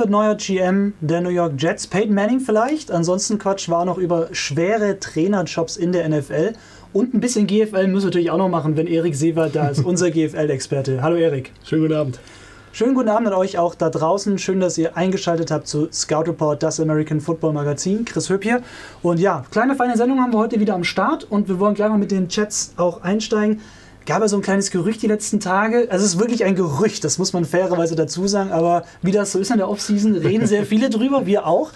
Wird neuer GM der New York Jets? Peyton Manning vielleicht? Ansonsten Quatsch war noch über schwere Trainerjobs in der NFL. Und ein bisschen GFL müssen wir natürlich auch noch machen, wenn Erik Seewald da ist, unser GFL-Experte. Hallo Erik. Schönen guten Abend. Schönen guten Abend an euch auch da draußen. Schön, dass ihr eingeschaltet habt zu Scout Report, das American Football Magazin. Chris Höpp hier. Und ja, kleine feine Sendung haben wir heute wieder am Start und wir wollen gleich mal mit den Chats auch einsteigen gab ja so ein kleines Gerücht die letzten Tage. Also es ist wirklich ein Gerücht, das muss man fairerweise dazu sagen, aber wie das so ist in der Offseason, reden sehr viele drüber, wir auch.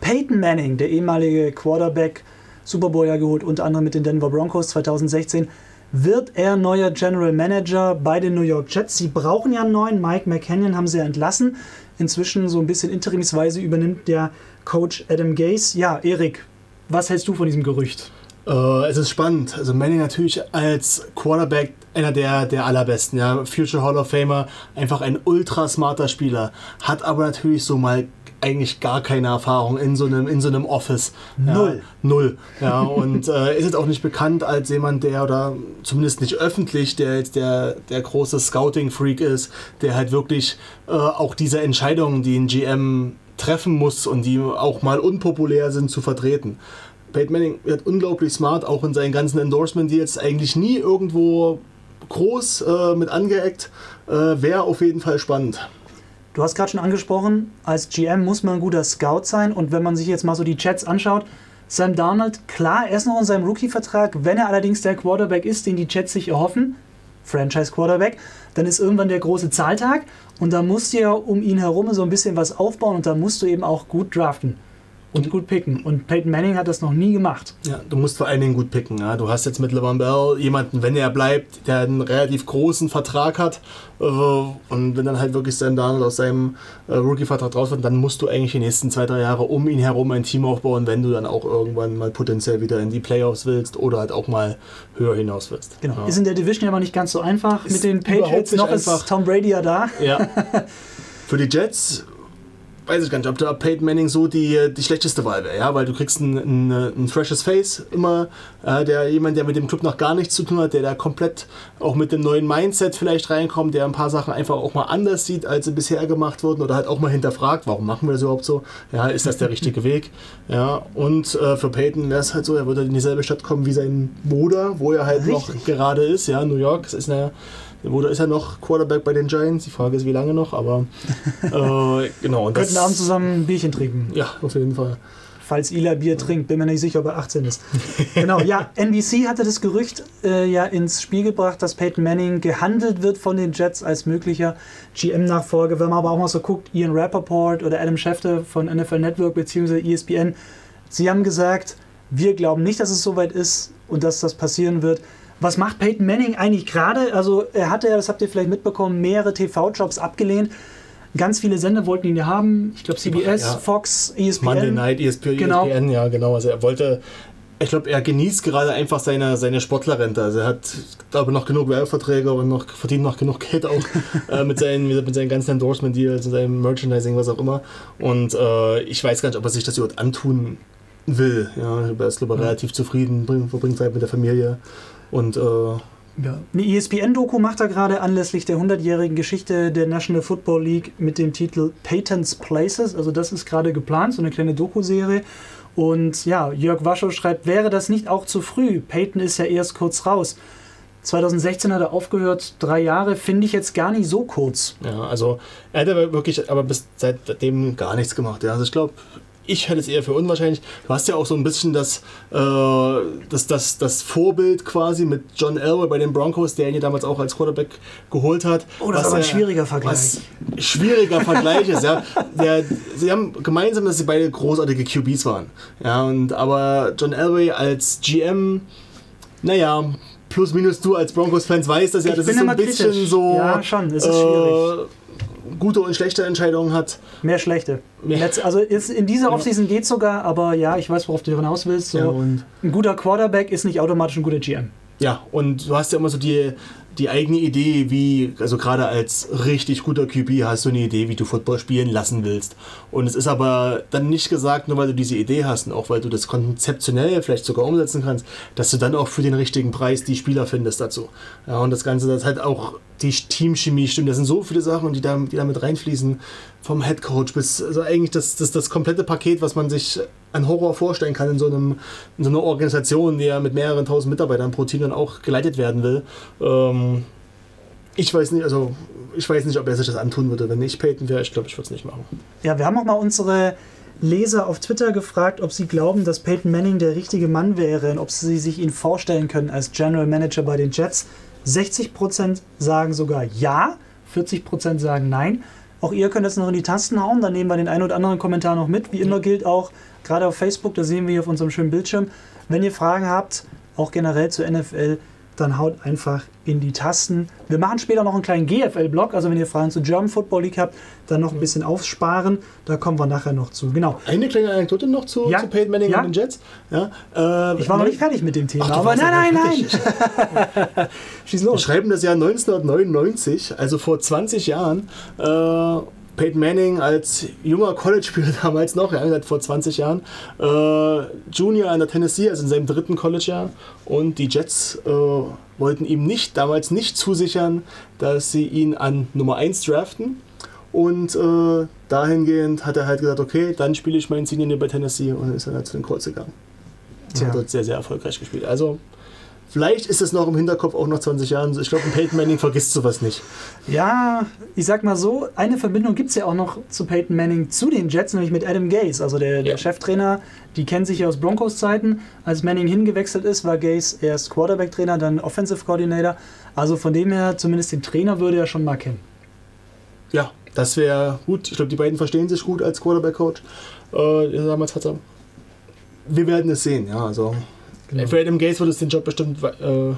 Peyton Manning, der ehemalige Quarterback, Super Bowl ja geholt, unter anderem mit den Denver Broncos 2016, wird er neuer General Manager bei den New York Jets. Sie brauchen ja einen neuen. Mike McCannon haben sie ja entlassen. Inzwischen so ein bisschen interimsweise übernimmt der Coach Adam Gase. Ja, Erik, was hältst du von diesem Gerücht? Äh, es ist spannend. Also Manning natürlich als Quarterback einer der, der allerbesten, ja. Future Hall of Famer, einfach ein ultra smarter Spieler, hat aber natürlich so mal eigentlich gar keine Erfahrung in so einem, in so einem Office. Null. Ja, null. Ja, und äh, ist jetzt auch nicht bekannt als jemand, der, oder zumindest nicht öffentlich, der jetzt der, der große Scouting-Freak ist, der halt wirklich äh, auch diese Entscheidungen, die ein GM treffen muss und die auch mal unpopulär sind, zu vertreten. Peyton Manning wird unglaublich smart, auch in seinen ganzen Endorsement-Deals eigentlich nie irgendwo groß äh, mit angeeckt. Äh, Wäre auf jeden Fall spannend. Du hast gerade schon angesprochen, als GM muss man ein guter Scout sein. Und wenn man sich jetzt mal so die Chats anschaut, Sam Darnold, klar, er ist noch in seinem Rookie-Vertrag, wenn er allerdings der Quarterback ist, den die Chats sich erhoffen, Franchise-Quarterback, dann ist irgendwann der große Zahltag. Und da musst du ja um ihn herum so ein bisschen was aufbauen. Und da musst du eben auch gut draften und gut picken. Und Peyton Manning hat das noch nie gemacht. Ja, du musst vor allen Dingen gut picken. Ja. Du hast jetzt mit LeVan Bell jemanden, wenn er bleibt, der einen relativ großen Vertrag hat. Äh, und wenn dann halt wirklich Sam Darnold aus seinem äh, Rookie-Vertrag raus wird, dann musst du eigentlich die nächsten zwei, drei Jahre um ihn herum ein Team aufbauen, wenn du dann auch irgendwann mal potenziell wieder in die Playoffs willst oder halt auch mal höher hinaus willst. Genau. Ja. Ist in der Division ja aber nicht ganz so einfach. Ist mit den Patriots noch einfach. ist Tom Brady ja da. Ja. Für die Jets weiß ich gar nicht, ob da Peyton Manning so die, die schlechteste Wahl wäre, ja, weil du kriegst ein, ein, ein freshes Face immer, äh, der jemand, der mit dem Club noch gar nichts zu tun hat, der da komplett auch mit dem neuen Mindset vielleicht reinkommt, der ein paar Sachen einfach auch mal anders sieht, als sie bisher gemacht wurden oder halt auch mal hinterfragt, warum machen wir das überhaupt so, ja, ist das der richtige Weg, ja, und äh, für Peyton wäre es halt so, er würde in dieselbe Stadt kommen wie sein Bruder, wo er halt Richtig. noch gerade ist, ja, New York, das ist eine oder ist er noch Quarterback bei den Giants? Die Frage ist, wie lange noch, aber äh, genau. Und Könnten Abend zusammen ein Bierchen trinken. Ja, auf jeden Fall. Falls Ila Bier trinkt, bin mir nicht sicher, ob er 18 ist. genau, ja, NBC hatte das Gerücht äh, ja ins Spiel gebracht, dass Peyton Manning gehandelt wird von den Jets als möglicher GM-Nachfolger. Wenn man aber auch mal so guckt, Ian Rappaport oder Adam Schefter von NFL Network bzw. ESPN, sie haben gesagt, wir glauben nicht, dass es soweit ist und dass das passieren wird. Was macht Peyton Manning eigentlich gerade? Also er hatte ja, das habt ihr vielleicht mitbekommen, mehrere TV-Jobs abgelehnt. Ganz viele Sender wollten ihn ja haben. Ich glaube CBS, ja. Fox, ESPN. Monday Night, ESPN, genau. ESPN, ja genau. Also er wollte, ich glaube, er genießt gerade einfach seine, seine Sportlerrente. Also er hat, glaube noch genug Werbeverträge und noch, verdient noch genug Geld auch äh, mit, seinen, mit seinen ganzen Endorsement-Deals, seinem Merchandising, was auch immer. Und äh, ich weiß gar nicht, ob er sich das überhaupt antun will. Ja, er ist, glaube ich, relativ zufrieden, verbringt Zeit mit der Familie. Und äh, ja. Eine ESPN-Doku macht er gerade anlässlich der 100-jährigen Geschichte der National Football League mit dem Titel Peyton's Places. Also das ist gerade geplant, so eine kleine Doku-Serie. Und ja, Jörg Waschow schreibt, wäre das nicht auch zu früh? Peyton ist ja erst kurz raus. 2016 hat er aufgehört, drei Jahre finde ich jetzt gar nicht so kurz. Ja, also er hat aber wirklich aber bis seitdem gar nichts gemacht. Ja. Also ich glaube, ich halte es eher für unwahrscheinlich. Du hast ja auch so ein bisschen das, äh, das, das, das Vorbild quasi mit John Elway bei den Broncos, der ihn ja damals auch als Quarterback geholt hat. Oh, das ist aber ein schwieriger Vergleich. schwieriger Vergleich ist, ja. Der, sie haben gemeinsam, dass sie beide großartige QBs waren. Ja, und, aber John Elway als GM, naja, plus minus du als Broncos-Fans weißt das ja, das ist so ein bisschen kritisch. so. Ja, schon, es ist äh, schwierig gute und schlechte Entscheidungen hat. Mehr schlechte. Mehr. Also ist, in dieser Offseason geht es sogar, aber ja, ich weiß, worauf du hinaus willst. So, ja, ein guter Quarterback ist nicht automatisch ein guter GM. Ja, und du hast ja immer so die, die eigene Idee, wie, also gerade als richtig guter QB hast du eine Idee, wie du Football spielen lassen willst. Und es ist aber dann nicht gesagt, nur weil du diese Idee hast und auch weil du das konzeptionell vielleicht sogar umsetzen kannst, dass du dann auch für den richtigen Preis die Spieler findest dazu. Ja, und das Ganze, das halt auch die Teamchemie stimmt. Das sind so viele Sachen, die da, die da mit reinfließen. Vom Headcoach bis, also eigentlich das, das, das komplette Paket, was man sich an Horror vorstellen kann in so, einem, in so einer Organisation, die ja mit mehreren tausend Mitarbeitern pro Team dann auch geleitet werden will. Ähm, ich weiß nicht, also ich weiß nicht, ob er sich das antun würde. Wenn ich Peyton wäre, ich glaube, ich würde es nicht machen. Ja, wir haben auch mal unsere Leser auf Twitter gefragt, ob sie glauben, dass Peyton Manning der richtige Mann wäre und ob sie sich ihn vorstellen können als General Manager bei den Jets. 60% sagen sogar ja, 40% sagen nein. Auch ihr könnt das noch in die Tasten hauen, dann nehmen wir den einen oder anderen Kommentar noch mit. Wie immer gilt auch, gerade auf Facebook, da sehen wir hier auf unserem schönen Bildschirm, wenn ihr Fragen habt, auch generell zur NFL, dann haut einfach in die Tasten. Wir machen später noch einen kleinen GFL-Block, also wenn ihr Fragen zu German Football League habt, dann noch ein bisschen aufsparen. Da kommen wir nachher noch zu. Genau. Eine kleine Anekdote noch zu, ja. zu Peyton Manning ja. und den Jets. Ja, äh, ich war noch nicht fertig mit dem Thema, Ach, aber nein, nein, nein. Schieß los. Wir schreiben das Jahr 1999, also vor 20 Jahren. Äh, Peyton Manning als junger College-Spieler damals noch, ja, vor 20 Jahren, äh, Junior an der Tennessee, also in seinem dritten College-Jahr. Und die Jets äh, wollten ihm nicht, damals nicht zusichern, dass sie ihn an Nummer 1 draften. Und äh, dahingehend hat er halt gesagt, okay, dann spiele ich meinen Senior bei Tennessee und dann ist er dann zu den Colts gegangen. Und hat dort sehr, sehr erfolgreich gespielt. Also Vielleicht ist es noch im Hinterkopf auch nach 20 Jahren. Ich glaube, ein Peyton Manning vergisst sowas nicht. Ja, ich sag mal so, eine Verbindung gibt es ja auch noch zu Peyton Manning zu den Jets, nämlich mit Adam Gase, also der, ja. der Cheftrainer. Die kennen sich ja aus Broncos-Zeiten. Als Manning hingewechselt ist, war Gase erst Quarterback-Trainer, dann Offensive Coordinator. Also von dem her, zumindest den Trainer würde er schon mal kennen. Ja, das wäre gut. Ich glaube, die beiden verstehen sich gut als Quarterback-Coach. Äh, damals hatte. Wir werden es sehen, ja. Also Genau. Für Adam Gates würde es den Job bestimmt äh,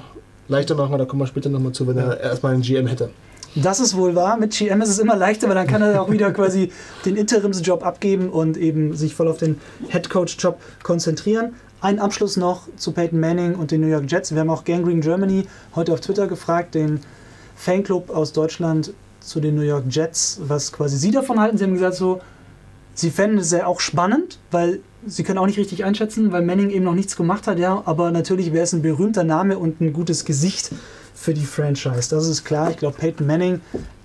leichter machen, aber da kommen wir später nochmal zu, wenn ja. er erstmal einen GM hätte. Das ist wohl wahr. Mit GM ist es immer leichter, weil dann kann er auch wieder quasi den Interimsjob abgeben und eben sich voll auf den Headcoach-Job konzentrieren. Ein Abschluss noch zu Peyton Manning und den New York Jets. Wir haben auch Gangrene Germany heute auf Twitter gefragt, den Fanclub aus Deutschland zu den New York Jets, was quasi sie davon halten. Sie haben gesagt so, sie fänden es ja auch spannend, weil Sie können auch nicht richtig einschätzen, weil Manning eben noch nichts gemacht hat, ja. Aber natürlich wäre es ein berühmter Name und ein gutes Gesicht für die Franchise. Das ist klar. Ich glaube, Peyton Manning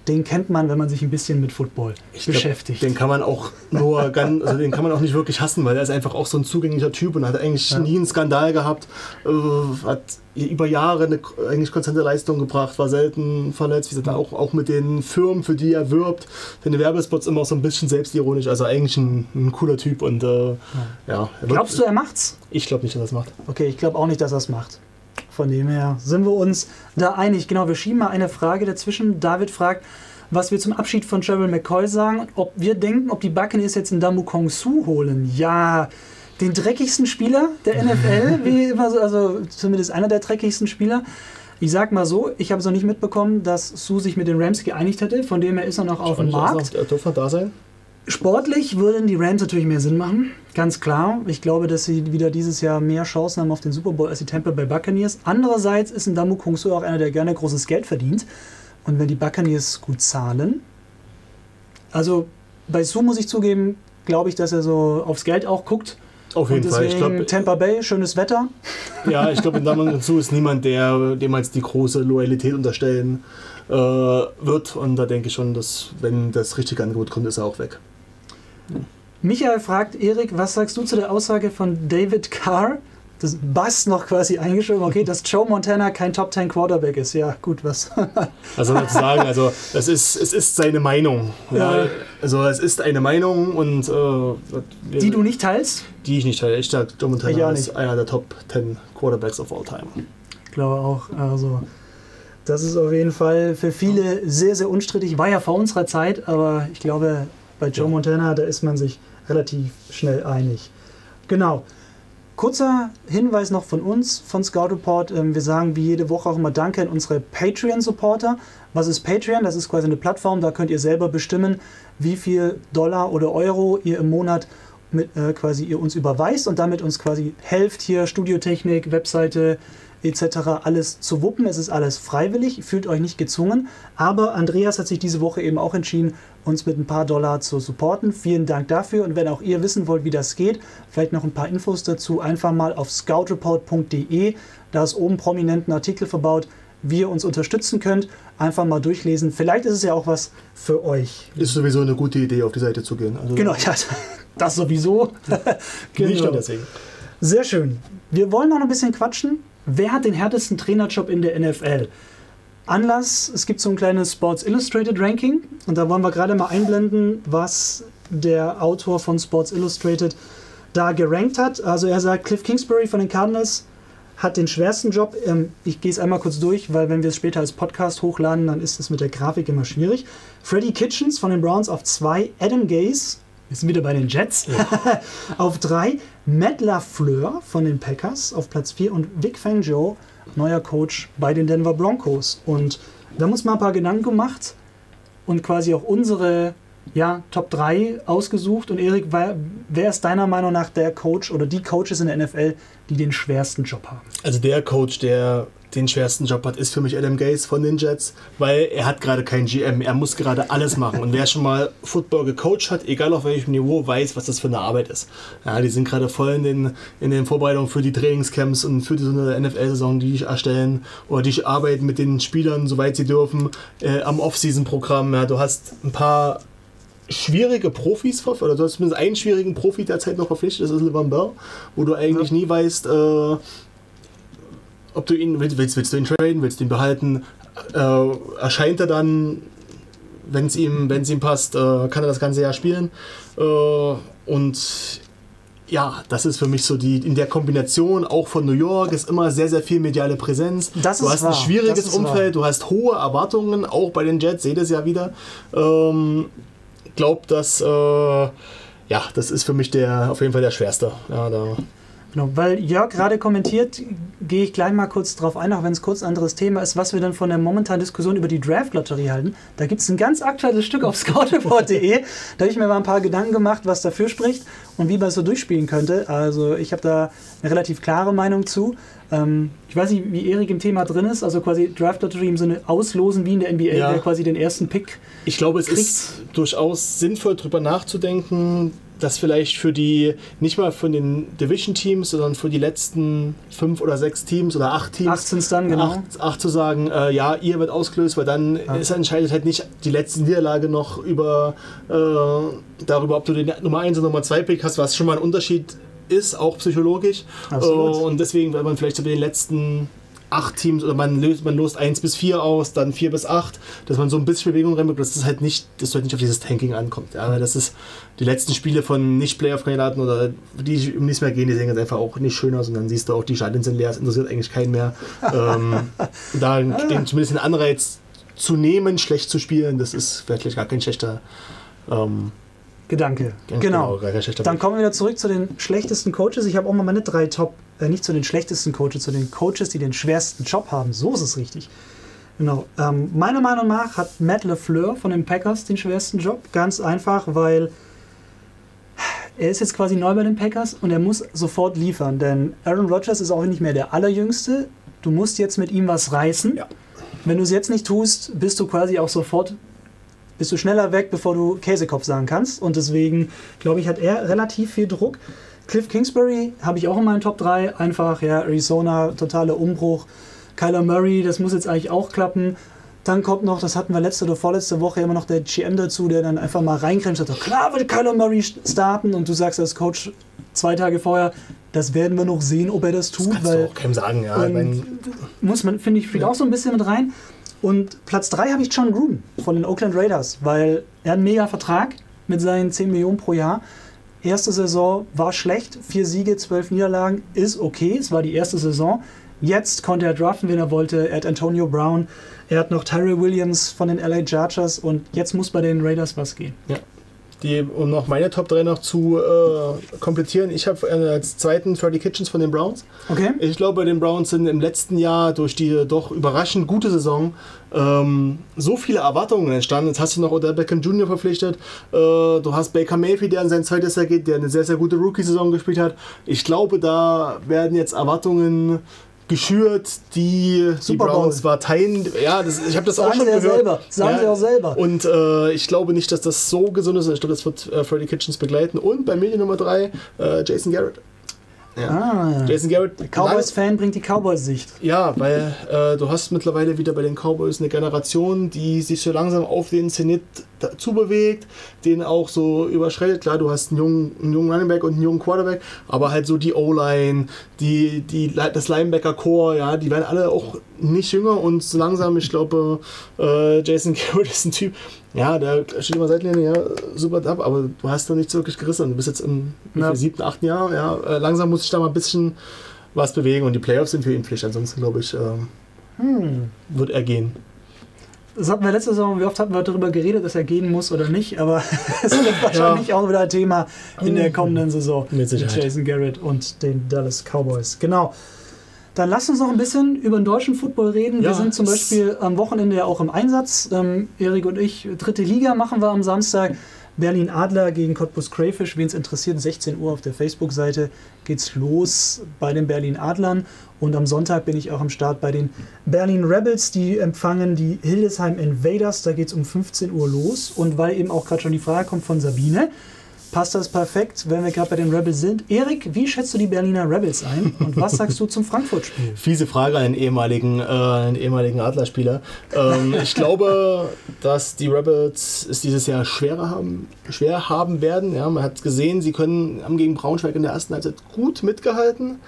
den kennt man, wenn man sich ein bisschen mit Football ich beschäftigt. Glaub, den kann man auch nur ganz, also den kann man auch nicht wirklich hassen, weil er ist einfach auch so ein zugänglicher Typ und hat eigentlich ja. nie einen Skandal gehabt, äh, hat über Jahre eine eigentlich konstante Leistung gebracht, war selten verletzt, wie gesagt, auch, auch mit den Firmen, für die er wirbt, seine Werbespots immer so ein bisschen selbstironisch, also eigentlich ein, ein cooler Typ und äh, ja. ja Glaubst du, er macht's? Ich glaube nicht, dass er es macht. Okay, ich glaube auch nicht, dass er es macht. Von dem her sind wir uns da einig. Genau, wir schieben mal eine Frage dazwischen. David fragt, was wir zum Abschied von Trevor McCoy sagen, ob wir denken, ob die Buccaneers jetzt einen Damu Kong Su holen. Ja, den dreckigsten Spieler der NFL, wie immer so, also zumindest einer der dreckigsten Spieler. Ich sag mal so, ich habe es noch nicht mitbekommen, dass Su sich mit den Rams geeinigt hätte, von dem her ist er noch auf dem Markt. Er darf da sein. Sportlich würden die Rams natürlich mehr Sinn machen, ganz klar. Ich glaube, dass sie wieder dieses Jahr mehr Chancen haben auf den Super Bowl als die Tampa Bay Buccaneers. Andererseits ist ein Damu Kung Su auch einer, der gerne großes Geld verdient. Und wenn die Buccaneers gut zahlen, also bei Su muss ich zugeben, glaube ich, dass er so aufs Geld auch guckt. Auf jeden Fall. Ich glaube, Tampa Bay, schönes Wetter. Ja, ich glaube, in Damu Su ist niemand, der dem als die große Loyalität unterstellen äh, wird. Und da denke ich schon, dass wenn das richtige Angebot kommt, ist er auch weg. Michael fragt Erik, was sagst du zu der Aussage von David Carr? Das Bass noch quasi eingeschoben, okay, dass Joe Montana kein Top 10 Quarterback ist. Ja, gut, was. also zu sagen, also es ist, es ist seine Meinung. Ja. ja. Also es ist eine Meinung und äh, die du nicht teilst? Die ich nicht teile. Ich sage, Joe Montana ist einer der Top 10 Quarterbacks of all time. Ich glaube auch. Also das ist auf jeden Fall für viele sehr, sehr unstrittig. War ja vor unserer Zeit, aber ich glaube, bei Joe Montana, da ist man sich relativ schnell einig. Genau. Kurzer Hinweis noch von uns, von Scout Report. Ähm, wir sagen wie jede Woche auch immer Danke an unsere Patreon-Supporter. Was ist Patreon? Das ist quasi eine Plattform, da könnt ihr selber bestimmen, wie viel Dollar oder Euro ihr im Monat mit, äh, quasi ihr uns überweist und damit uns quasi helft, hier Studiotechnik, Webseite, etc. alles zu wuppen. Es ist alles freiwillig, fühlt euch nicht gezwungen. Aber Andreas hat sich diese Woche eben auch entschieden, uns mit ein paar Dollar zu supporten. Vielen Dank dafür. Und wenn auch ihr wissen wollt, wie das geht, vielleicht noch ein paar Infos dazu, einfach mal auf scoutreport.de. Da ist oben prominent ein Artikel verbaut. wie ihr uns unterstützen könnt. Einfach mal durchlesen. Vielleicht ist es ja auch was für euch. Ist sowieso eine gute Idee, auf die Seite zu gehen. Also Genau, ja, das sowieso. Nicht Genau. nur deswegen. Sehr schön. Wir wollen noch ein bisschen quatschen. Wer hat den härtesten Trainerjob in der NFL? Anlass, es gibt so ein kleines Sports Illustrated Ranking und da wollen wir gerade mal einblenden, was der Autor von Sports Illustrated da gerankt hat. Also er sagt, Cliff Kingsbury von den Cardinals hat den schwersten Job. Ähm, ich gehe es einmal kurz durch, weil wenn wir es später als Podcast hochladen, dann ist es mit der Grafik immer schwierig. Freddie Kitchens von den Browns auf 2, Adam Gase, wir sind wieder bei den Jets, auf 3, Matt LaFleur von den Packers auf Platz 4 und Vic Fangio, neuer Coach bei den Denver Broncos. Und da muss man ein paar Gedanken gemacht und quasi auch unsere ja, Top 3 ausgesucht. Und Erik, wer, wer ist deiner Meinung nach der Coach oder die Coaches in der NFL, die den schwersten Job haben? Also der Coach, der den schwersten Job hat, ist für mich Adam Gase von den Jets, weil er hat gerade keinen GM, er muss gerade alles machen. Und wer schon mal Football gecoacht hat, egal auf welchem Niveau, weiß, was das für eine Arbeit ist. Ja, die sind gerade voll in den, in den Vorbereitungen für die Trainingscamps und für die, so eine NFL-Saison, die ich erstellen oder die ich arbeiten mit den Spielern, soweit sie dürfen, äh, am Off-Season-Programm. Ja, du hast ein paar schwierige Profis verpflichtet, oder du hast zumindest einen schwierigen Profi derzeit noch verpflichtet, das ist Levan Bell, wo du eigentlich nie weißt, äh, ob du ihn willst, willst, du ihn traden, willst du ihn behalten, äh, erscheint er dann, wenn es ihm, wenn's ihm passt, äh, kann er das ganze Jahr spielen. Äh, und ja, das ist für mich so die, in der Kombination auch von New York ist immer sehr, sehr viel mediale Präsenz. Das du hast ein wahr, schwieriges das ist Umfeld, du hast hohe Erwartungen, auch bei den Jets, seht es ja wieder. Ähm, glaub, dass, äh, ja, das ist für mich der, auf jeden Fall der schwerste. Ja, da, Genau, weil Jörg gerade kommentiert, gehe ich gleich mal kurz drauf ein, auch wenn es kurz ein anderes Thema ist, was wir dann von der momentanen Diskussion über die Draft-Lotterie halten. Da gibt es ein ganz aktuelles Stück auf scoutreport.de. da habe ich mir mal ein paar Gedanken gemacht, was dafür spricht und wie man es so durchspielen könnte. Also ich habe da eine relativ klare Meinung zu. Ähm, ich weiß nicht, wie Erik im Thema drin ist, also quasi Draft-Lotterie im Sinne auslosen wie in der NBA, Ja. der quasi den ersten Pick Ich glaube, es kriegt. ist durchaus sinnvoll, darüber nachzudenken, dass vielleicht für die, nicht mal von den Division-Teams, sondern für die letzten fünf oder sechs Teams oder acht Teams, 18 's dann, genau. acht, acht zu sagen, äh, ja, ihr wird ausgelöst, weil dann ist, entscheidet halt nicht die letzte Niederlage noch über äh, darüber, ob du den Nummer 1 oder Nummer 2 Pick hast, was schon mal ein Unterschied ist, auch psychologisch. Absolut. Äh, und deswegen, wenn man vielleicht so den letzten acht Teams oder man löst, man lost 1 bis 4 aus, dann 4 bis 8, dass man so ein bisschen Bewegung reinbekommt, dass es halt nicht, dass halt nicht auf dieses Tanking ankommt. Ja, weil das ist die letzten Spiele von Nicht-Playoff-Kandidaten oder die um nichts mehr gehen, die sehen ganz einfach auch nicht schön aus und dann siehst du auch, die Stadien sind leer, es interessiert eigentlich keinen mehr. ähm, da den, zumindest den Anreiz zu nehmen, schlecht zu spielen, das ist vielleicht gar kein schlechter ähm, Gedanke. ganz Genau. schlechter Dann kommen wir wieder zurück zu den schlechtesten Coaches. Ich habe auch mal meine drei Top, äh, nicht zu den schlechtesten Coaches, zu den Coaches, die den schwersten Job haben. So ist es richtig. Genau. Ähm, meiner Meinung nach hat Matt LeFleur von den Packers den schwersten Job. Ganz einfach, weil er ist jetzt quasi neu bei den Packers und er muss sofort liefern. Denn Aaron Rodgers ist auch nicht mehr der Allerjüngste. Du musst jetzt mit ihm was reißen. Ja. Wenn du es jetzt nicht tust, bist du quasi auch sofort bist du schneller weg, bevor du Käsekopf sagen kannst. Und deswegen, glaube ich, hat er relativ viel Druck. Cliff Kingsbury habe ich auch in meinen Top 3. Einfach, ja, Arizona, totaler Umbruch. Kyler Murray, das muss jetzt eigentlich auch klappen. Dann kommt noch, das hatten wir letzte oder vorletzte Woche immer noch der GM dazu, der dann einfach mal reingrenzt und sagt, klar wird Kyler Murray starten. Und du sagst als Coach zwei Tage vorher, das werden wir noch sehen, ob er das tut. Kannst weil du auch keinem sagen, ja. muss man, finde ich, spielt auch so ein bisschen mit rein. Und Platz 3 habe ich John Gruden von den Oakland Raiders, weil er hat einen mega Vertrag mit seinen 10 Millionen pro Jahr. Erste Saison war schlecht, vier Siege, zwölf Niederlagen, ist okay, es war die erste Saison. Jetzt konnte er draften, wen er wollte. Er hat Antonio Brown, er hat noch Tyrell Williams von den LA Chargers und jetzt muss bei den Raiders was gehen. Die, um noch meine Top 3 noch zu äh, komplettieren, ich habe äh, als zweiten Freddie Kitchens von den Browns. Okay? Ich glaube, bei den Browns sind im letzten Jahr durch die doch überraschend gute Saison ähm, so viele Erwartungen entstanden. Jetzt hast du noch Odell Beckham Jr. verpflichtet. Äh, du hast Baker Mayfield, der in sein zweites Jahr geht, der eine sehr, sehr gute Rookie-Saison gespielt hat. Ich glaube, da werden jetzt Erwartungen geschürt, die die. Browns war teilen. Ja, das, ich habe das auch Sagen schon sie ja gehört. selber. Sagen sie auch selber. Und äh, ich glaube nicht, dass das so gesund ist. Ich glaube, das wird äh, Freddy Kitchens begleiten. Und bei mir die Nummer 3, äh, Jason Garrett. Ja. Ah. Jason Garrett. Cowboys-Fan bringt die Cowboys-Sicht. Ja, weil äh, du hast mittlerweile wieder bei den Cowboys eine Generation, die sich so langsam auf den Zenit zubewegt, den auch so überschreitet. Klar, du hast einen jungen, einen jungen Running Back und einen jungen Quarterback, aber halt so die O-Line, die, die, das Linebacker-Core, ja, die werden alle auch nicht jünger und so langsam, ich glaube, äh, Jason Garrett ist ein Typ, ja, der steht immer Seitlinie, ja, super ab, aber du hast noch nichts wirklich gerissen. Du bist jetzt im ja. siebten, achten Jahr, ja, äh, langsam muss ich da mal ein bisschen was bewegen und die Playoffs sind für ihn Pflicht. Ansonsten, glaube ich, ähm, hm. wird er gehen. Das hatten wir letzte Saison, wie oft hatten wir darüber geredet, dass er gehen muss oder nicht, aber es wird wahrscheinlich ja. auch wieder ein Thema in der kommenden Saison mit, mit Jason Garrett und den Dallas Cowboys. Genau. Dann lass uns noch ein bisschen über den deutschen Football reden. Ja, wir sind zum Beispiel am Wochenende ja auch im Einsatz. Ähm, Erik und ich, dritte Liga machen wir am Samstag. Berlin Adler gegen Cottbus Crayfish. Wen es interessiert, 16 Uhr auf der Facebook-Seite geht's los bei den Berlin Adlern. Und am Sonntag bin ich auch am Start bei den Berlin Rebels. Die empfangen die Hildesheim Invaders. Da geht es um 15 Uhr los. Und weil eben auch gerade schon die Frage kommt von Sabine, passt das perfekt, wenn wir gerade bei den Rebels sind. Erik, wie schätzt du die Berliner Rebels ein und was sagst du zum Frankfurt-Spiel? Fiese Frage an den ehemaligen, äh, einen ehemaligen Adlerspieler. Ähm, ich glaube, dass die Rebels es dieses Jahr schwerer haben, schwer haben werden. Ja, man hat gesehen, sie können, haben gegen Braunschweig in der ersten Halbzeit gut mitgehalten.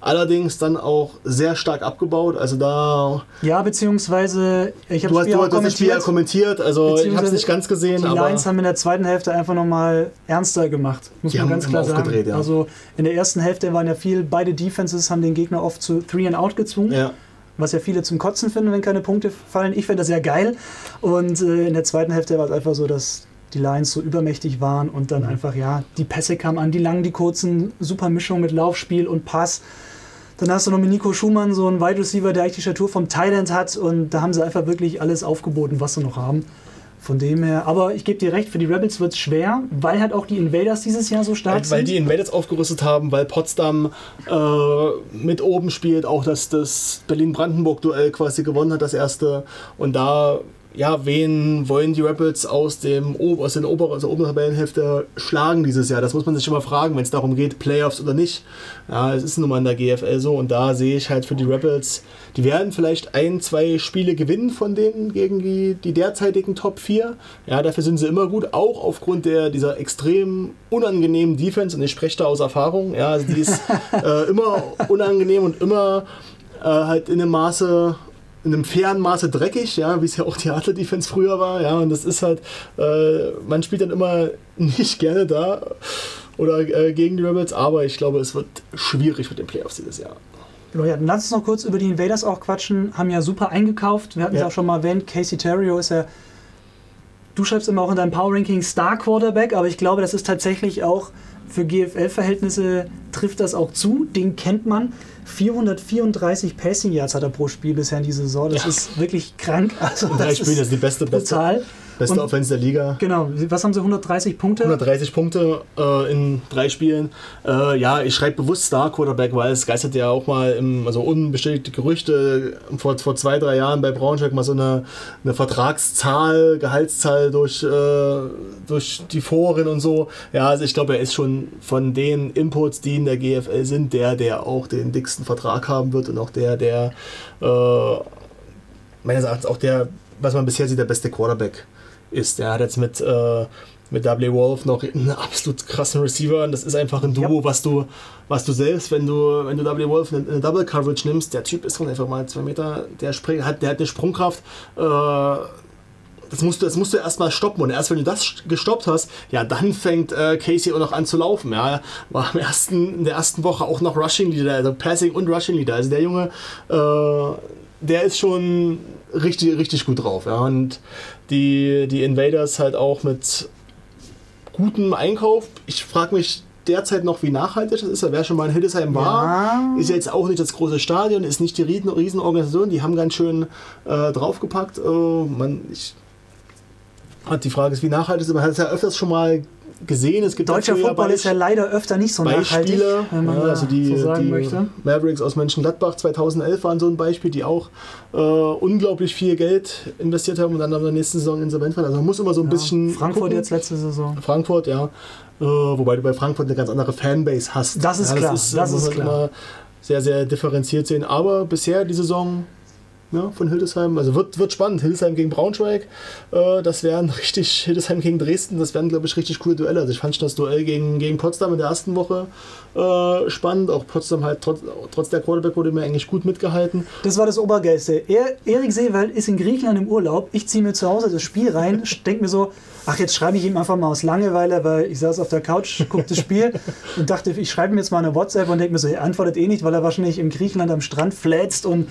Allerdings dann auch sehr stark abgebaut. Also da. Ja, beziehungsweise ich habe das Spiel, du, du das Spiel ja kommentiert. Also ich habe es nicht ganz gesehen. Die aber Lions haben in der zweiten Hälfte einfach nochmal ernster gemacht. Muss man ganz klar sagen. Ja. Also in der ersten Hälfte waren ja viel, beide Defenses haben den Gegner oft zu Three and Out gezwungen. Ja. Was ja viele zum Kotzen finden, wenn keine Punkte fallen. Ich finde das sehr geil. Und äh, in der zweiten Hälfte war es einfach so, dass die Lions so übermächtig waren und dann mhm. einfach, ja, die Pässe kamen an, die langen, die kurzen, super Mischung mit Laufspiel und Pass. Dann hast du noch mit Nico Schumann so einen Wide Receiver, der eigentlich die Statur vom Thailand hat und da haben sie einfach wirklich alles aufgeboten, was sie noch haben. Von dem her, aber ich gebe dir recht, für die Rebels wird es schwer, weil halt auch die Invaders dieses Jahr so stark weil, sind. Weil die Invaders aufgerüstet haben, weil Potsdam äh, mit oben spielt, auch dass das Berlin-Brandenburg-Duell quasi gewonnen hat, das erste. Und da ja, wen wollen die Rebels aus, dem, aus, den oberen, aus der oberen Tabellenhälfte schlagen dieses Jahr? Das muss man sich immer fragen, wenn es darum geht, Playoffs oder nicht. Ja, es ist nun mal in der GFL so und da sehe ich halt für die Rebels, die werden vielleicht ein, zwei Spiele gewinnen von denen gegen die, die derzeitigen Top 4. Ja, dafür sind sie immer gut, auch aufgrund der, dieser extrem unangenehmen Defense und ich spreche da aus Erfahrung. Ja, also die ist äh, immer unangenehm und immer äh, halt in einem Maße in einem fairen Maße dreckig, ja, wie es ja auch die Adler-Defense früher war, ja, und das ist halt, äh, man spielt dann immer nicht gerne da oder äh, gegen die Rebels, aber ich glaube, es wird schwierig mit den Playoffs dieses Jahr. Genau, ja, dann lass uns noch kurz über die Invaders auch quatschen, haben ja super eingekauft, wir hatten es ja. auch schon mal erwähnt, Casey Terrio ist ja, du schreibst immer auch in deinem Power Ranking Star Quarterback, aber ich glaube, das ist tatsächlich auch für GFL-Verhältnisse trifft das auch zu, den kennt man. 434 Passing Yards hat er pro Spiel bisher in dieser Saison. Das ja. ist wirklich krank. Also, Spielen, das ist die beste, brutal. Beste und, Offense der Liga. Genau. Was haben sie? 130 Punkte? 130 Punkte äh, in drei Spielen. Äh, ja, ich schreibe bewusst Star Quarterback, weil es geistert ja auch mal im, also unbestätigte Gerüchte vor, vor zwei, drei Jahren bei Braunschweig mal so eine, eine Vertragszahl, Gehaltszahl durch, äh, durch die Foren und so. Ja, also ich glaube, er ist schon von den Imports, die in der GFL sind, der, der auch den dicksten Vertrag haben wird und auch der, der äh, meines Erachtens auch der, was man bisher sieht, der beste Quarterback ist. Der hat jetzt mit, äh, mit W. Wolf noch einen absolut krassen Receiver und das ist einfach ein Duo, ja. was du was du selbst, wenn du wenn du W. Wolf eine, eine Double Coverage nimmst, der Typ ist einfach mal zwei Meter, der, springt, hat, der hat eine Sprungkraft, äh, das musst du, das musst du erstmal stoppen. Und erst wenn du das gestoppt hast, ja, dann fängt äh, Casey auch noch an zu laufen. Ja, war im ersten, in der ersten Woche auch noch Rushing Leader, also Passing und Rushing Leader. Also der Junge, äh, der ist schon richtig, richtig gut drauf. Ja. Und die, die Invaders halt auch mit gutem Einkauf. Ich frage mich derzeit noch, wie nachhaltig das ist. Wer schon mal in Hildesheim war, ja. ist jetzt auch nicht das große Stadion, ist nicht die Riesenorganisation. Die haben ganz schön äh, draufgepackt. Äh, man, ich Hat die Frage ist, wie nachhaltig ist. Man hat es ja öfters schon mal gesehen. Es gibt Deutscher Football ist ja leider öfter nicht so nachhaltig, wenn man ja, also die, so sagen die möchte. Mavericks aus Mönchengladbach 2011 waren so ein Beispiel, die auch äh, unglaublich viel Geld investiert haben und dann in der nächsten Saison insolvent waren. Also man muss immer so ein Ja, bisschen Frankfurt gucken. jetzt letzte Saison. Frankfurt, ja. Äh, wobei du bei Frankfurt eine ganz andere Fanbase hast. Das ist ja, klar, Das, das muss ist man klar. immer sehr, sehr differenziert sehen. Aber bisher die Saison ja, von Hildesheim, also wird, wird spannend. Hildesheim gegen Braunschweig, äh, das wären richtig, Hildesheim gegen Dresden, das wären, glaube ich, richtig coole Duelle. Also ich fand schon das Duell gegen, gegen Potsdam in der ersten Woche äh, spannend. Auch Potsdam halt trotz, trotz der Quarterback wurde mir eigentlich gut mitgehalten. Das war das Obergeilste. Er, Erik Seewald ist in Griechenland im Urlaub. Ich ziehe mir zu Hause das Spiel rein, denke mir so, ach, jetzt schreibe ich ihm einfach mal aus Langeweile, weil ich saß auf der Couch, guckte das Spiel und dachte, ich schreibe ihm jetzt mal eine WhatsApp und denke mir so, er antwortet eh nicht, weil er wahrscheinlich in Griechenland am Strand flätzt und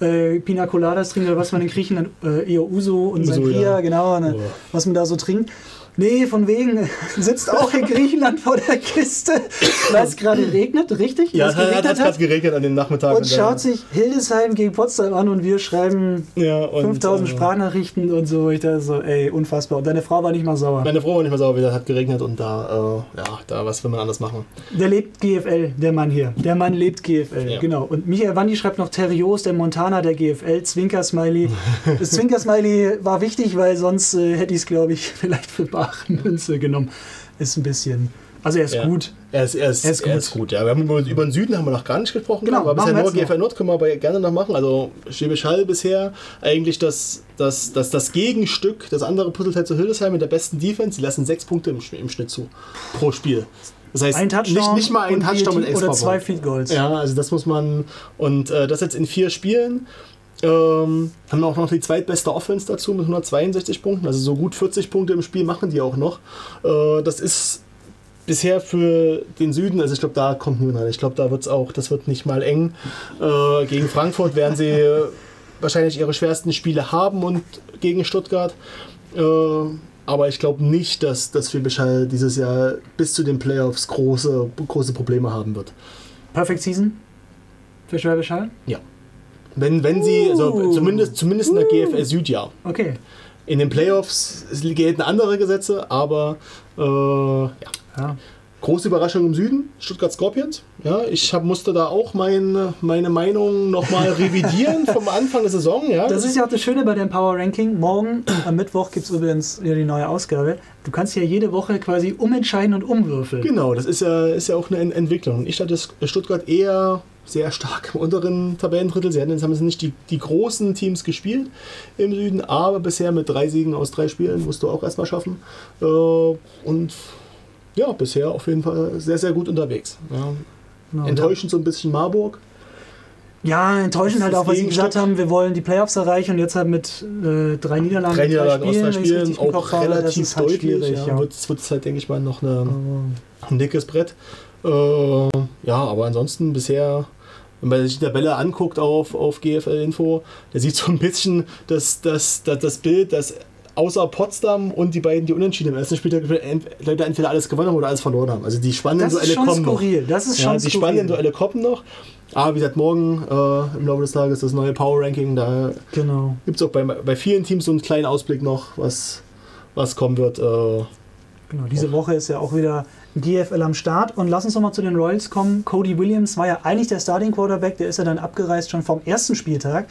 äh, Pina Coladas trinkt oder was man in Griechenland äh, eher Uso und Uso, Sangria, ja. genau, ne, was man da so trinkt. Nee, von wegen, sitzt auch in Griechenland vor der Kiste, weil es gerade regnet, richtig? Ja, es hat, geregnet hat gerade geregnet an den Nachmittag. und schaut sich Hildesheim gegen Potsdam an und wir schreiben ja, und, 5000 äh, Sprachnachrichten und so. Ich dachte so, ey, unfassbar. Und deine Frau war nicht mal sauer. Meine Frau war nicht mehr sauer, wieder hat geregnet und da, äh, ja, da was will man anders machen. Der lebt GFL, der Mann hier. Der Mann lebt GFL, Ja. genau. Und Michael Wandi schreibt noch Terrios, der Montana der GFL, Zwinker-Smiley. Das Zwinker-Smiley war wichtig, weil sonst äh, hätte ich es, glaube ich, vielleicht für bare Münze genommen. Ist ein bisschen... Also er ist Ja. gut. Er ist, er ist, Er ist er gut. ist gut, ja. Wir haben über, über den Süden haben wir noch gar nicht gesprochen, Genau, aber bisher nur GFL Nord können wir aber gerne noch machen. Also Schwäbisch Hall bisher eigentlich das, das, das, das Gegenstück, das andere Puzzleteil zu Hildesheim mit der besten Defense. Die lassen sechs Punkte im, im Schnitt zu pro Spiel. Das heißt, Ein Touchdown nicht, nicht mal ein Touchdown mit extra oder zwei. Field Goals. Ja, also das muss man. Und äh, das jetzt in vier Spielen. Ähm, haben auch noch die zweitbeste Offense dazu mit 162 Punkten. Also so gut 40 Punkte im Spiel machen die auch noch. Äh, das ist bisher für den Süden, also ich glaube, da kommt niemand rein. Ich glaube, da wird es auch, das wird nicht mal eng. Äh, gegen Frankfurt werden sie wahrscheinlich ihre schwersten Spiele haben und gegen Stuttgart. Äh, aber ich glaube nicht, dass, dass Schwäbisch Hall dieses Jahr bis zu den Playoffs große, große Probleme haben wird. Perfect Season für Schwäbisch Hall? Wenn, wenn sie, also zumindest, zumindest in der GFL Süd ja. Okay. In den Playoffs gelten andere Gesetze, aber äh, ja. Ja. Große Überraschung im Süden, Stuttgart Scorpions. Ja, ich hab, musste da auch mein, meine Meinung nochmal revidieren vom Anfang der Saison. Ja. Das ist ja auch das Schöne bei dem Power Ranking. Morgen am Mittwoch gibt es übrigens wieder die neue Ausgabe. Du kannst ja jede Woche quasi umentscheiden und umwürfeln. Genau, das ist ja, ist ja auch eine Ent- Entwicklung. Ich hatte Stuttgart eher sehr stark im unteren Tabellendrittel. Sie hatten, jetzt haben sie nicht die, die großen Teams gespielt im Süden, aber bisher mit drei Siegen aus drei Spielen musst du auch erstmal schaffen. Äh, und ja, bisher auf jeden Fall sehr, sehr gut unterwegs. Ja. Genau. Enttäuschend so ein bisschen Marburg. Ja, enttäuschend halt auch, weil sie gesagt haben, wir wollen die Playoffs erreichen und jetzt halt mit äh, drei Niederlagen, Drei Niederlagen aus drei Spielen, richtig im auch Kopf habe. Das relativ ist halt deutlich. schwierig, ja. ja. Wird, es halt, denke ich mal, noch eine, Aber- ein dickes Brett. Äh, ja, aber ansonsten bisher, wenn man sich die Tabelle anguckt auf, auf GFL Info, da sieht so ein bisschen das, das, das, das Bild, dass außer Potsdam und die beiden, die unentschieden im ersten Spieltag ent- Leute entweder alles gewonnen haben oder alles verloren haben. Also die spannenden Das ist Duelle schon kommen noch. skurril. Das ist Ja, schon die skurril. spannenden Duelle kommen noch. Aber wie gesagt, morgen äh, im Laufe des Tages das neue Power Ranking. Da Genau. gibt es auch bei, bei vielen Teams so einen kleinen Ausblick noch, was, was kommen wird. Äh, Genau, diese Woche ist ja auch wieder GFL am Start. Und lass uns noch mal zu den Royals kommen. Cody Williams war ja eigentlich der Starting Quarterback, der ist ja dann abgereist schon vom ersten Spieltag,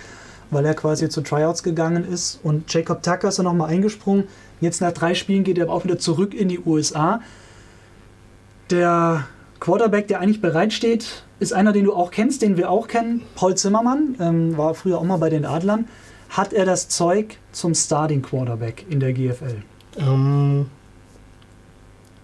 weil er quasi zu Tryouts gegangen ist. Und Jacob Tucker ist dann noch mal eingesprungen. Jetzt nach drei Spielen geht er aber auch wieder zurück in die USA. Der Quarterback, der eigentlich bereitsteht, ist einer, den du auch kennst, den wir auch kennen. Paul Zimmermann, ähm, war früher auch mal bei den Adlern. Hat er das Zeug zum Starting Quarterback in der GFL? Ähm,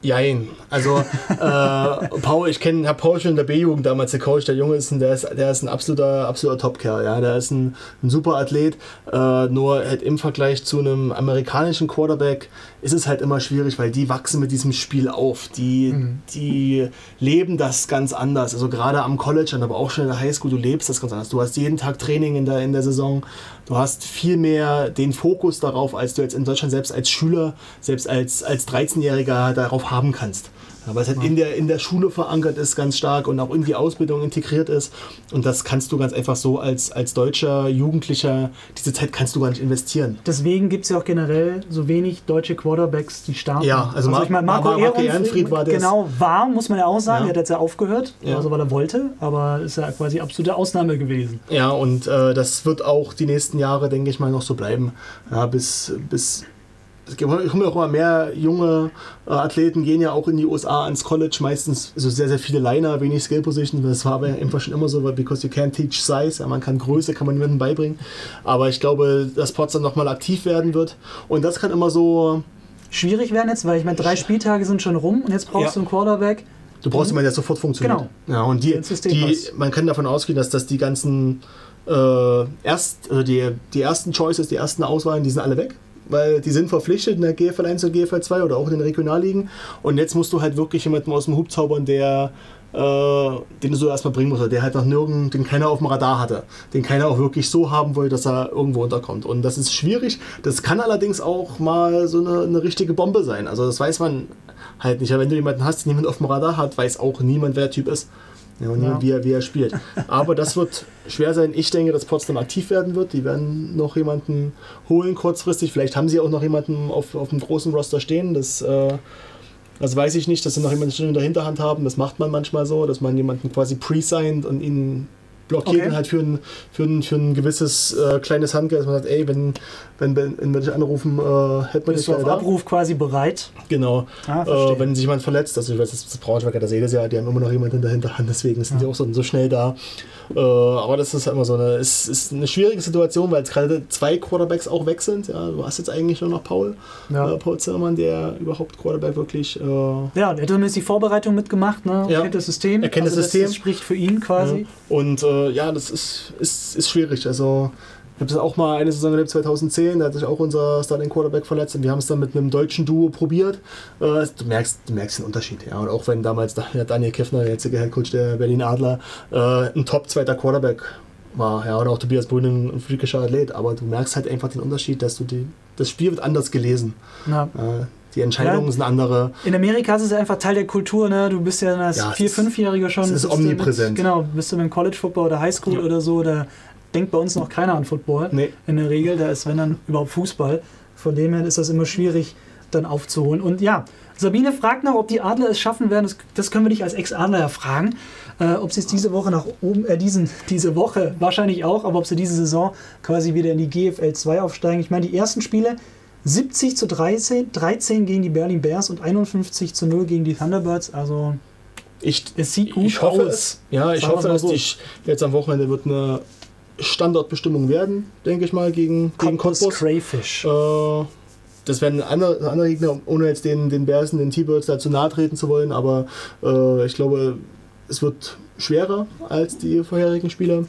jein. Also, äh, Paul, ich kenne Herr Paul schon in der B-Jugend damals, der Coach. Der Junge ist ein, der ist, der ist ein absoluter, absoluter Top-Kerl. Ja? Der ist ein, ein super Athlet. Äh, nur halt im Vergleich zu einem amerikanischen Quarterback ist es halt immer schwierig, weil die wachsen mit diesem Spiel auf. Die, Mhm. die leben das ganz anders. Also, gerade am College, aber auch schon in der Highschool, du lebst das ganz anders. Du hast jeden Tag Training in der, in der Saison. Du hast viel mehr den Fokus darauf, als du jetzt in Deutschland selbst als Schüler, selbst als, als 13-Jähriger darauf haben kannst. Weil es halt in, der, in der Schule verankert ist ganz stark und auch in die Ausbildung integriert ist. Und das kannst du ganz einfach so als, als deutscher Jugendlicher, diese Zeit kannst du gar nicht investieren. Deswegen gibt es ja auch generell so wenig deutsche Quarterbacks, die starten. Ja, also, ich meine, Marco, Marco Ehrenfried, Ehrenfried war das. Genau, war, muss man ja auch sagen. Ja. Er hat jetzt ja aufgehört, Ja. also weil er wollte, aber ist ja quasi absolute Ausnahme gewesen. Ja, und äh, das wird auch die nächsten Jahre, denke ich mal, noch so bleiben. Ja, bis, bis es kommen ja auch immer mehr junge äh, Athleten, gehen ja auch in die USA ans College, meistens so sehr, sehr viele Liner, wenig Skill Position. Das war aber einfach schon immer so, weil because you can't teach size, ja, man kann Größe, kann man niemandem beibringen. Aber ich glaube, dass Potsdam nochmal aktiv werden wird. Und das kann immer so, Schwierig werden jetzt, weil ich meine, drei Spieltage sind schon rum und jetzt brauchst Ja. du einen Quarterback. du brauchst jemanden, der sofort funktioniert. Genau. Ja, und die, die, man kann davon ausgehen, dass das die ganzen äh, erst, also die, die ersten Choices, die ersten Auswahlen, die sind alle weg. Weil die sind verpflichtet in der GFL 1 und GFL 2 oder auch in den Regionalligen. Und jetzt musst du halt wirklich jemanden aus dem Hub zaubern, der äh, den du so erstmal bringen musst, der halt noch nirgend, den keiner auf dem Radar hatte, den keiner auch wirklich so haben wollte, dass er irgendwo unterkommt. Und das ist schwierig. Das kann allerdings auch mal so eine, eine richtige Bombe sein. Also das weiß man halt nicht. Aber wenn du jemanden hast, den niemand auf dem Radar hat, weiß auch niemand, wer der Typ ist. Ja, und Ja. wie, er, wie er spielt. Aber das wird schwer sein. Ich denke, dass Potsdam aktiv werden wird. Die werden noch jemanden holen kurzfristig. Vielleicht haben sie auch noch jemanden auf, auf dem großen Roster stehen. Das, äh, das weiß ich nicht, dass sie noch jemanden schon in der Hinterhand haben. Das macht man manchmal so, dass man jemanden quasi pre-signed und ihn blockiert Okay. und halt für ein, für ein, für ein gewisses äh, kleines Handgeld, dass man sagt, ey, wenn, wenn, wenn, wenn wir dich anrufen, äh, wir dich Bist du auf da. Abruf quasi bereit? Genau. Ah, Äh, wenn sich jemand verletzt, also ich weiß, das Braunschweig hat das jedes Jahr, die haben immer noch jemanden in der Hinterhand, deswegen sind die auch so, so schnell da. Äh, aber das ist immer so eine, ist, ist eine schwierige Situation, weil jetzt gerade zwei Quarterbacks auch weg sind. Ja, du hast jetzt eigentlich nur noch Paul, Ja. äh, Paul Zimmermann, der überhaupt Quarterback wirklich. Äh, Ja, er hat zumindest die Vorbereitung mitgemacht, ne? Ja. kennt das System. Er kennt das also System. Das spricht für ihn quasi. Ja. Und äh, ja, das ist, ist, ist schwierig. Also, ich habe das auch mal eine Saison erlebt, 2010, da hat sich auch unser Starting Quarterback verletzt und wir haben es dann mit einem deutschen Duo probiert. Äh, du, merkst, du merkst den Unterschied. Ja. Und auch wenn damals Daniel Kiffner, der jetzige Headcoach der Berlin Adler, äh, ein Top-zweiter Quarterback war. Ja, und auch Tobias Brünn ein, freakischer Athlet. Aber du merkst halt einfach den Unterschied, dass du die, das Spiel wird anders gelesen. Ja. Äh, die Entscheidungen Ja. sind andere. In Amerika ist es einfach Teil der Kultur, ne? Du bist ja als Ja, es Vier-, ist- Fünfjähriger schon. es ist du omnipräsent. Mit, genau, bist du mit College Football oder High School Ja. oder so, da denkt bei uns noch keiner an Football. Nee. In der Regel, da ist wenn dann überhaupt Fußball. Von dem her ist das immer schwierig dann aufzuholen. Und ja, Sabine fragt noch, ob die Adler es schaffen werden. Das, das können wir dich als Ex-Adler ja fragen. Äh, ob sie es diese Woche nach oben, äh, diesen, diese Woche wahrscheinlich auch, aber ob sie diese Saison quasi wieder in die GFL 2 aufsteigen. Ich meine, die ersten Spiele 70 zu 13, 13 gegen die Berlin Bears und 51 zu 0 gegen die Thunderbirds. Also Ich, es sieht gut ich hoffe aus. es. Ja, ich Sagen hoffe so. Ich, jetzt am Wochenende wird eine Standortbestimmung werden, denke ich mal, gegen, gegen Cottbus. Crayfish. Äh, das werden andere, andere Gegner, ohne jetzt den, den Bears und den T-Birds dazu nahe treten zu wollen, aber äh, ich glaube, es wird schwerer als die vorherigen Spiele.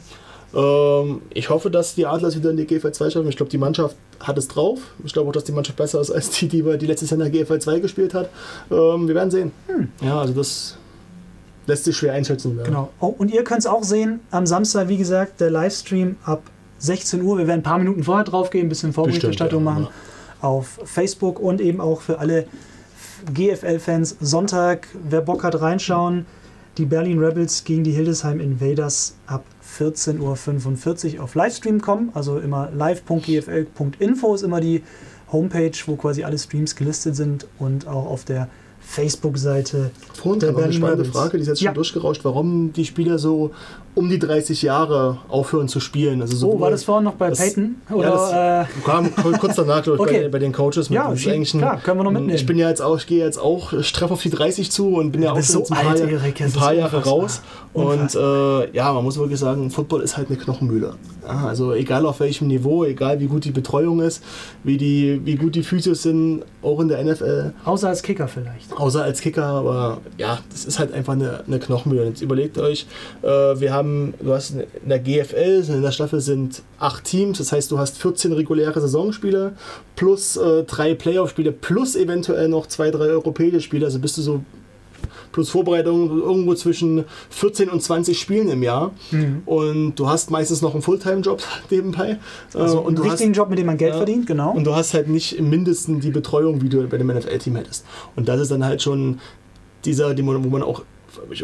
Ähm, ich hoffe, dass die Adlers wieder in die GFL 2 schaffen. Ich glaube, die Mannschaft hat es drauf. Ich glaube auch, dass die Mannschaft besser ist als die, die, die letztes Jahr in der GFL 2 gespielt hat. Ähm, wir werden sehen. Ja, also das lässt sich schwer einschätzen. Ja. Genau. Oh, und ihr könnt es auch sehen am Samstag, wie gesagt, der Livestream ab 16 Uhr. Wir werden ein paar Minuten vorher drauf gehen, ein bisschen Vorberichterstattung Bestimmt, ja. machen auf Facebook und eben auch für alle GFL-Fans Sonntag, wer Bock hat, reinschauen. Die Berlin Rebels gegen die Hildesheim Invaders ab 14.45 Uhr auf Livestream kommen. Also immer live.gfl.info ist immer die Homepage, wo quasi alle Streams gelistet sind und auch auf der Facebook-Seite Vorhin kam noch eine spannende. Frage, die ist jetzt Ja. schon durchgerauscht, warum die Spieler so um die 30 Jahre aufhören zu spielen. Also Oh, sowohl- war das vorhin noch bei das- Peyton? Ja, Oder, das äh, kam kurz danach glaub ich, Okay. bei, bei den Coaches. mit. Ja, ein- klar, können wir noch mitnehmen. Ich bin ja jetzt auch, ich gehe jetzt auch straff auf die 30 zu und bin ja, auch so ein paar, alt, Erik, ein paar Jahre unfassbar. raus. Und äh, ja, man muss wirklich sagen, Football ist halt eine Knochenmühle. Ja, also egal auf welchem Niveau, egal wie gut die Betreuung ist, wie, die, wie gut die Physios sind, auch in der NFL. außer als Kicker vielleicht. Außer als Kicker, aber ja, das ist halt einfach eine, eine Knochenmühle. Jetzt überlegt euch, äh, wir haben, du hast in der GFL, in der Staffel sind acht Teams, das heißt, du hast 14 reguläre Saisonspiele plus äh, drei Playoff-Spiele plus eventuell noch zwei, drei europäische Spiele, also bist du so plus Vorbereitung irgendwo zwischen 14 und 20 Spielen im Jahr Mhm. und du hast meistens noch einen Fulltime-Job nebenbei äh, Also und einen du hast richtigen Job, mit dem man Geld Ja. verdient, genau. und du hast halt nicht im Mindesten die Betreuung, wie du bei dem NFL-Team hättest. Und das ist dann halt schon dieser, wo man auch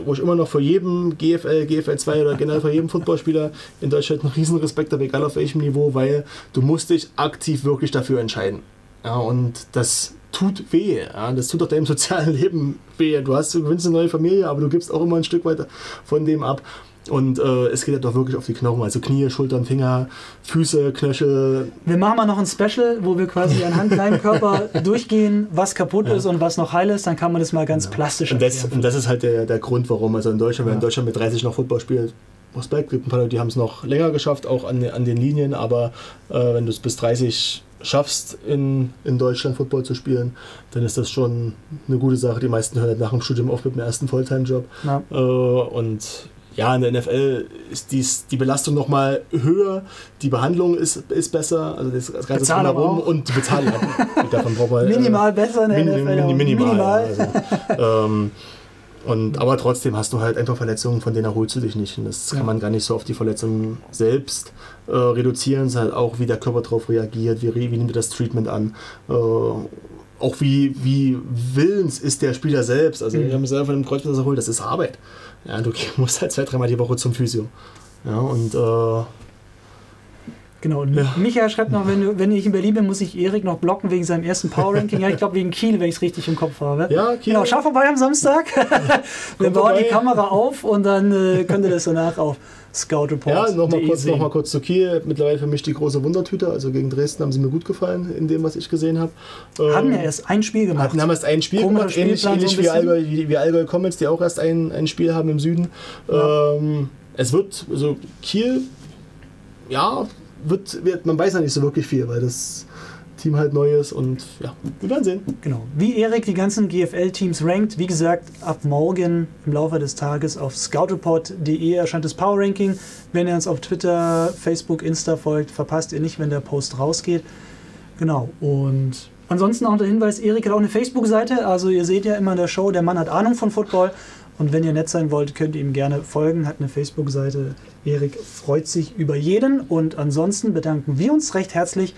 wo ich immer noch vor jedem GFL, GFL 2 oder generell vor jedem Footballspieler in Deutschland einen riesen Respekt habe, egal auf welchem Niveau, weil du musst dich aktiv wirklich dafür entscheiden. Ja, und das tut weh. Ja, das tut auch deinem sozialen Leben weh. Du hast, du gewinnst eine neue Familie, aber du gibst auch immer ein Stück weiter von dem ab. Und äh, es geht ja doch wirklich auf die Knochen, also Knie, Schultern, Finger, Füße, Knöchel. Wir machen mal noch ein Special, wo wir quasi anhand deinem Körper durchgehen, was kaputt ja. ist und was noch heil ist. Dann kann man das mal ganz ja. plastisch und das, und das ist halt der, der Grund, warum. Also in Deutschland, ja. wer in Deutschland mit 30 noch Football spielt, Respekt. Es gibt ein paar Leute, die haben es noch länger geschafft, auch an, an den Linien. Aber äh, wenn du es bis 30 schaffst, in, in Deutschland Football zu spielen, dann ist das schon eine gute Sache. Die meisten hören halt nach dem Studium auf mit dem ersten Fulltime-Job. Äh, und ja, in der NFL ist dies, die Belastung nochmal höher, die Behandlung ist, ist besser, also das, das ganze drumherum und die Bezahlung. davon braucht man, minimal äh, besser in der min, NFL. Min, minimal. minimal. Also, ähm, und, aber trotzdem hast du halt einfach Verletzungen, von denen erholst du dich nicht. Und das ja. kann man gar nicht so auf die Verletzungen selbst äh, reduzieren. Es ist halt auch, wie der Körper darauf reagiert, wie, wie nimmt er das Treatment an. Äh, auch wie, wie willens ist der Spieler selbst. Also, mhm. wir haben selber von dem Kreuzband erholt, das ist Arbeit. Ja, du musst halt zwei, dreimal die Woche zum Physio. Ja, und äh, Genau, ja. Michael schreibt noch, wenn, wenn ich in Berlin bin, muss ich Erik noch blocken wegen seinem ersten Power Ranking. Ja, ich glaube wegen Kiel, wenn ich es richtig im Kopf habe. Ja, Kiel. Genau, schau vorbei am Samstag. Wir bauen vorbei. die Kamera auf und dann äh, könnt ihr das danach auf Scout Report. Ja, nochmal kurz, noch kurz zu Kiel. Mittlerweile für mich die große Wundertüte. Also gegen Dresden haben sie mir gut gefallen, in dem, was ich gesehen habe. Ähm, haben ja erst ein Spiel gemacht. Hatten, haben erst ein Spiel Komischer gemacht, ähnlich, ähnlich so wie, Allgäu, wie, wie Allgäu Comets, die auch erst ein, ein Spiel haben im Süden. Ja. Ähm, es wird, also Kiel, ja, wird, wird, man weiß ja nicht so wirklich viel, weil das Team halt neu ist und ja, wir werden sehen. Genau. Wie Erik die ganzen GFL-Teams rankt, wie gesagt, ab morgen im Laufe des Tages auf scoutreport.de erscheint das Power Ranking. Wenn ihr uns auf Twitter, Facebook, Insta folgt, verpasst ihr nicht, wenn der Post rausgeht. Genau. Und ansonsten auch der Hinweis, Erik hat auch eine Facebook-Seite. Also ihr seht ja immer in der Show, der Mann hat Ahnung von Football. Und wenn ihr nett sein wollt, könnt ihr ihm gerne folgen, hat eine Facebook-Seite. Erik freut sich über jeden. Und ansonsten bedanken wir uns recht herzlich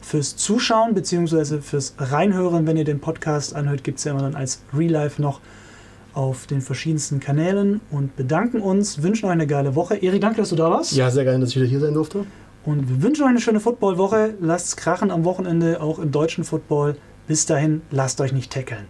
fürs Zuschauen bzw. fürs Reinhören. Wenn ihr den Podcast anhört, gibt es ja immer dann als Real Life noch auf den verschiedensten Kanälen und bedanken uns, wünschen euch eine geile Woche. Erik, danke, dass du da warst. Ja, sehr gerne, dass ich wieder hier sein durfte. Und wir wünschen euch eine schöne Footballwoche. Lasst es krachen am Wochenende, auch im deutschen Football. Bis dahin, lasst euch nicht tackeln.